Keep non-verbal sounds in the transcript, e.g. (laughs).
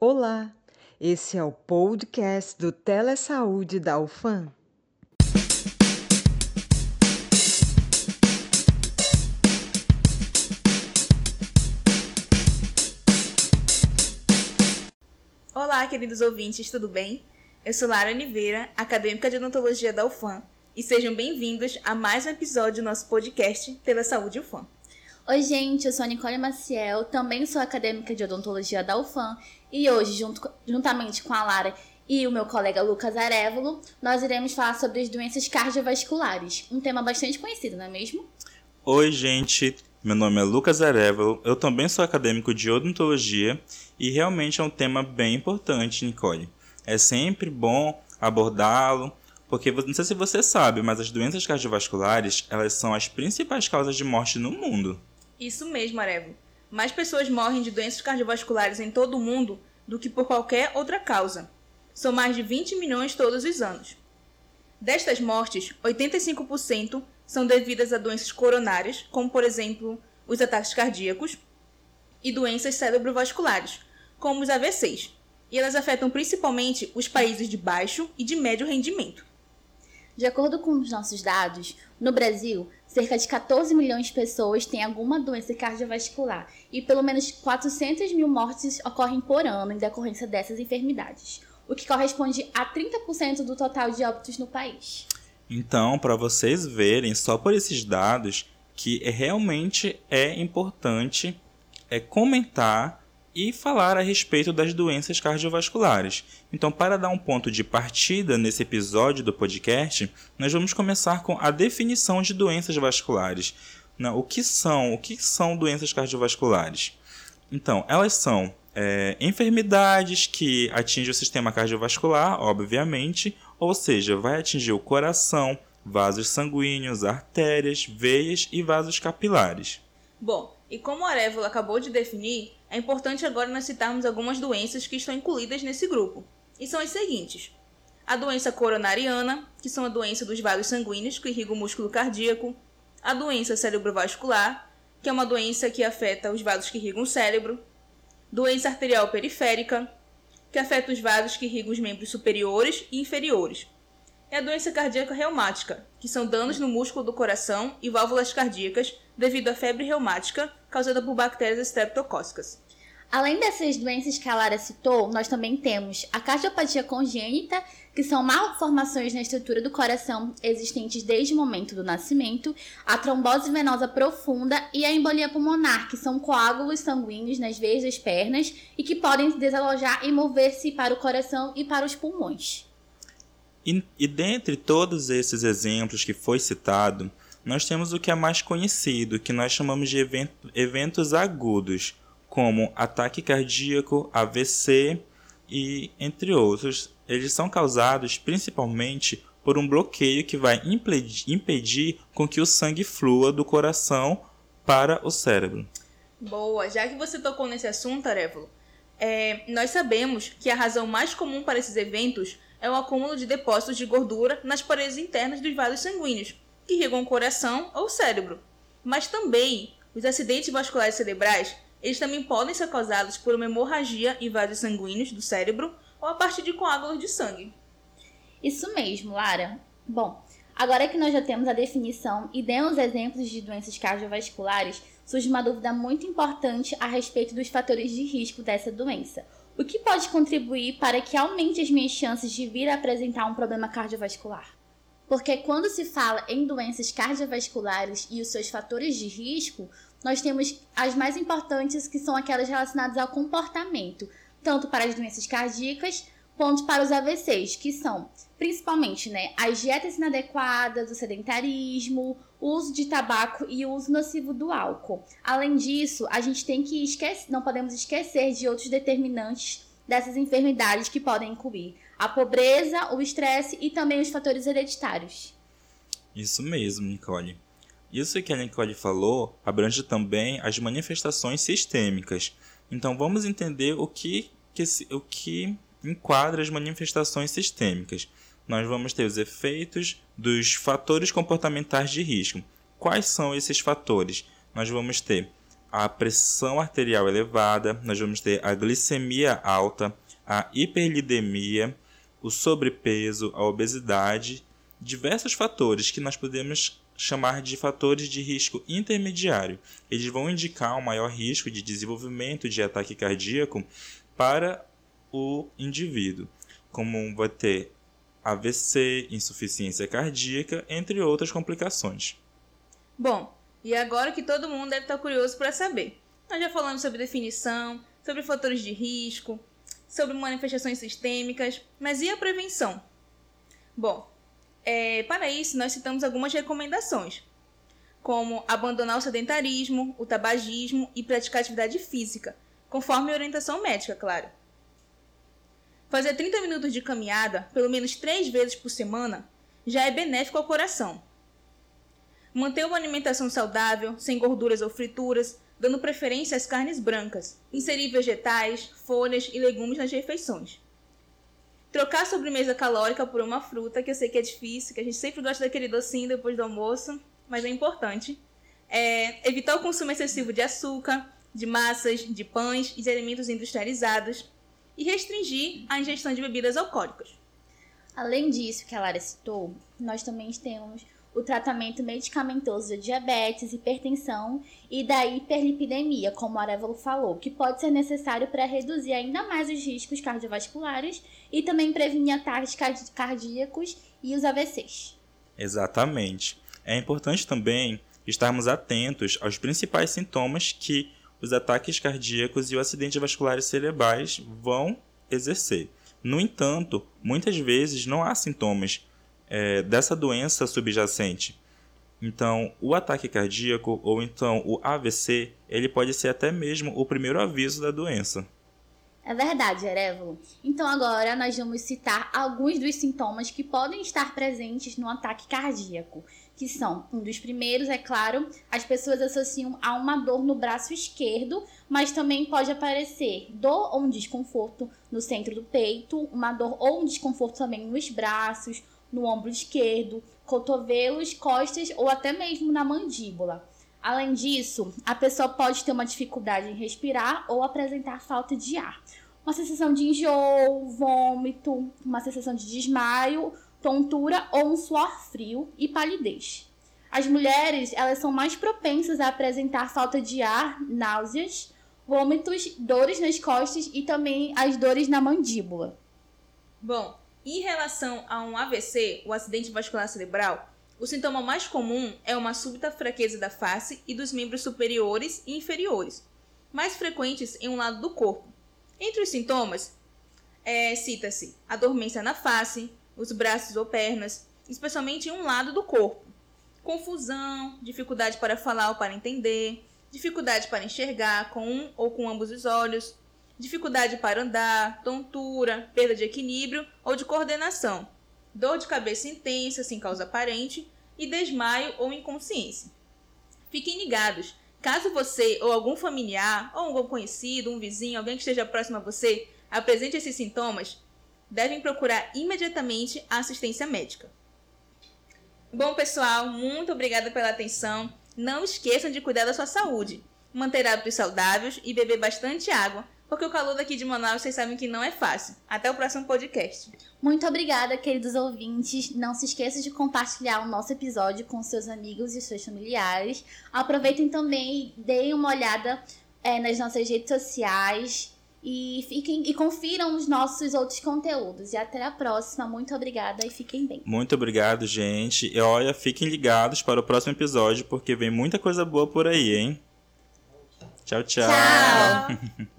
Olá, esse é o podcast do Telesaúde da UFAM. Olá, queridos ouvintes, tudo bem? Eu sou Lara Oliveira, acadêmica de odontologia da UFAM, e sejam bem-vindos a mais um episódio do nosso podcast Pela Saúde UFAM. Oi, gente, eu sou a Nicole Maciel, também sou acadêmica de odontologia da UFAM e hoje, junto, juntamente com a Lara e o meu colega Lucas Arevalo, nós iremos falar sobre as doenças cardiovasculares, um tema bastante conhecido, não é mesmo? Oi, gente, meu nome é Lucas Arevalo, eu também sou acadêmico de odontologia e realmente é um tema bem importante, Nicole. É sempre bom abordá-lo, porque não sei se você sabe, mas as doenças cardiovasculares, elas são as principais causas de morte no mundo. Isso mesmo, Arevo. Mais pessoas morrem de doenças cardiovasculares em todo o mundo do que por qualquer outra causa. São mais de 20 milhões todos os anos. Destas mortes, 85% são devidas a doenças coronárias, como por exemplo os ataques cardíacos, e doenças cerebrovasculares, como os AVCs. E elas afetam principalmente os países de baixo e de médio rendimento. De acordo com os nossos dados, no Brasil, cerca de 14 milhões de pessoas têm alguma doença cardiovascular e pelo menos 400 mil mortes ocorrem por ano em decorrência dessas enfermidades, o que corresponde a 30% do total de óbitos no país. Então, para vocês verem só por esses dados que realmente é importante é comentar e falar a respeito das doenças cardiovasculares. Então, para dar um ponto de partida nesse episódio do podcast, nós vamos começar com a definição de doenças vasculares. O que são? O que são doenças cardiovasculares? Então, elas são é, enfermidades que atingem o sistema cardiovascular, obviamente, ou seja, vai atingir o coração, vasos sanguíneos, artérias, veias e vasos capilares. Bom, e como o Arevalo acabou de definir, é importante agora nós citarmos algumas doenças que estão incluídas nesse grupo. E são as seguintes: a doença coronariana, que são a doença dos vasos sanguíneos que irrigam o músculo cardíaco, a doença cerebrovascular, que é uma doença que afeta os vasos que irrigam o cérebro, doença arterial periférica, que afeta os vasos que irrigam os membros superiores e inferiores, e a doença cardíaca reumática, que são danos no músculo do coração e válvulas cardíacas devido à febre reumática causada por bactérias estreptocócicas. Além dessas doenças que a Lara citou, nós também temos a cardiopatia congênita, que são malformações na estrutura do coração existentes desde o momento do nascimento, a trombose venosa profunda e a embolia pulmonar, que são coágulos sanguíneos nas veias das pernas e que podem desalojar e mover-se para o coração e para os pulmões. E, e dentre todos esses exemplos que foi citado, nós temos o que é mais conhecido, que nós chamamos de evento, eventos agudos, como ataque cardíaco, AVC e entre outros. Eles são causados principalmente por um bloqueio que vai impedir, impedir com que o sangue flua do coração para o cérebro. Boa, já que você tocou nesse assunto, Arevalo, é, nós sabemos que a razão mais comum para esses eventos é o acúmulo de depósitos de gordura nas paredes internas dos vasos sanguíneos, que irrigam o coração ou o cérebro. Mas também, os acidentes vasculares cerebrais, eles também podem ser causados por uma hemorragia em vasos sanguíneos do cérebro ou a partir de coágulos de sangue. Isso mesmo, Lara. Bom, agora que nós já temos a definição e demos exemplos de doenças cardiovasculares, surge uma dúvida muito importante a respeito dos fatores de risco dessa doença. O que pode contribuir para que aumente as minhas chances de vir a apresentar um problema cardiovascular? Porque quando se fala em doenças cardiovasculares e os seus fatores de risco, nós temos as mais importantes que são aquelas relacionadas ao comportamento, tanto para as doenças cardíacas quanto para os AVCs, que são principalmente né, as dietas inadequadas, o sedentarismo, o uso de tabaco e o uso nocivo do álcool. Além disso, a gente tem que esquecer, não podemos esquecer de outros determinantes dessas enfermidades que podem incluir a pobreza, o estresse e também os fatores hereditários. Isso mesmo, Nicole. Isso que a Nicole falou abrange também as manifestações sistêmicas. Então vamos entender o que, que, o que enquadra as manifestações sistêmicas. Nós vamos ter os efeitos dos fatores comportamentais de risco. Quais são esses fatores? Nós vamos ter a pressão arterial elevada, nós vamos ter a glicemia alta, a hiperlidemia, o sobrepeso, a obesidade, diversos fatores que nós podemos chamar de fatores de risco intermediário. Eles vão indicar um maior risco de desenvolvimento de ataque cardíaco para o indivíduo, como vai ter AVC, insuficiência cardíaca, entre outras complicações. Bom, e agora que todo mundo deve estar curioso para saber. Nós já falamos sobre definição, sobre fatores de risco, sobre manifestações sistêmicas, mas e a prevenção? Bom, é, para isso nós citamos algumas recomendações, como abandonar o sedentarismo, o tabagismo e praticar atividade física, conforme orientação médica, claro. Fazer 30 minutos de caminhada, pelo menos 3 vezes por semana, já é benéfico ao coração. Manter uma alimentação saudável, sem gorduras ou frituras, dando preferência às carnes brancas. Inserir vegetais, folhas e legumes nas refeições. Trocar a sobremesa calórica por uma fruta, que eu sei que é difícil, que a gente sempre gosta daquele docinho depois do almoço, mas é importante. É, evitar o consumo excessivo de açúcar, de massas, de pães e de alimentos industrializados. E restringir a ingestão de bebidas alcoólicas. Além disso que a Lara citou, nós também temos o tratamento medicamentoso de diabetes, hipertensão e da hiperlipidemia, como a Arevalo falou, que pode ser necessário para reduzir ainda mais os riscos cardiovasculares e também prevenir ataques cardíacos e os AVCs. Exatamente. É importante também estarmos atentos aos principais sintomas que os ataques cardíacos e os acidentes vasculares cerebrais vão exercer. No entanto, muitas vezes não há sintomas é, dessa doença subjacente. Então, o ataque cardíaco ou então o AVC, ele pode ser até mesmo o primeiro aviso da doença. É verdade, Erévolo. Então agora nós vamos citar alguns dos sintomas que podem estar presentes no ataque cardíaco, que são, um dos primeiros, é claro, as pessoas associam a uma dor no braço esquerdo, mas também pode aparecer dor ou um desconforto no centro do peito, uma dor ou um desconforto também nos braços, no ombro esquerdo, cotovelos, costas ou até mesmo na mandíbula. Além disso, a pessoa pode ter uma dificuldade em respirar ou apresentar falta de ar. Uma sensação de enjoo, vômito, uma sensação de desmaio, tontura ou um suor frio e palidez. As mulheres, elas são mais propensas a apresentar falta de ar, náuseas, vômitos, dores nas costas e também as dores na mandíbula. Bom, em relação a um AVC, o acidente vascular cerebral, o sintoma mais comum é uma súbita fraqueza da face e dos membros superiores e inferiores, mais frequentes em um lado do corpo. Entre os sintomas, é, cita-se a dormência na face, os braços ou pernas, especialmente em um lado do corpo, confusão, dificuldade para falar ou para entender, dificuldade para enxergar com um ou com ambos os olhos, dificuldade para andar, tontura, perda de equilíbrio ou de coordenação, dor de cabeça intensa sem causa aparente e desmaio ou inconsciência. Fiquem ligados. Caso você ou algum familiar, ou algum conhecido, um vizinho, alguém que esteja próximo a você, apresente esses sintomas, devem procurar imediatamente a assistência médica. Bom, pessoal, muito obrigada pela atenção. Não esqueçam de cuidar da sua saúde, manter hábitos saudáveis e beber bastante água porque o calor daqui de Manaus, vocês sabem que não é fácil. Até o próximo podcast. Muito obrigada, queridos ouvintes. Não se esqueça de compartilhar o nosso episódio com seus amigos e seus familiares. Aproveitem também e deem uma olhada é, nas nossas redes sociais e fiquem e confiram os nossos outros conteúdos. E até a próxima. Muito obrigada e fiquem bem. Muito obrigado, gente. E olha, fiquem ligados para o próximo episódio, porque vem muita coisa boa por aí, hein? Tchau, tchau. Tchau. (laughs)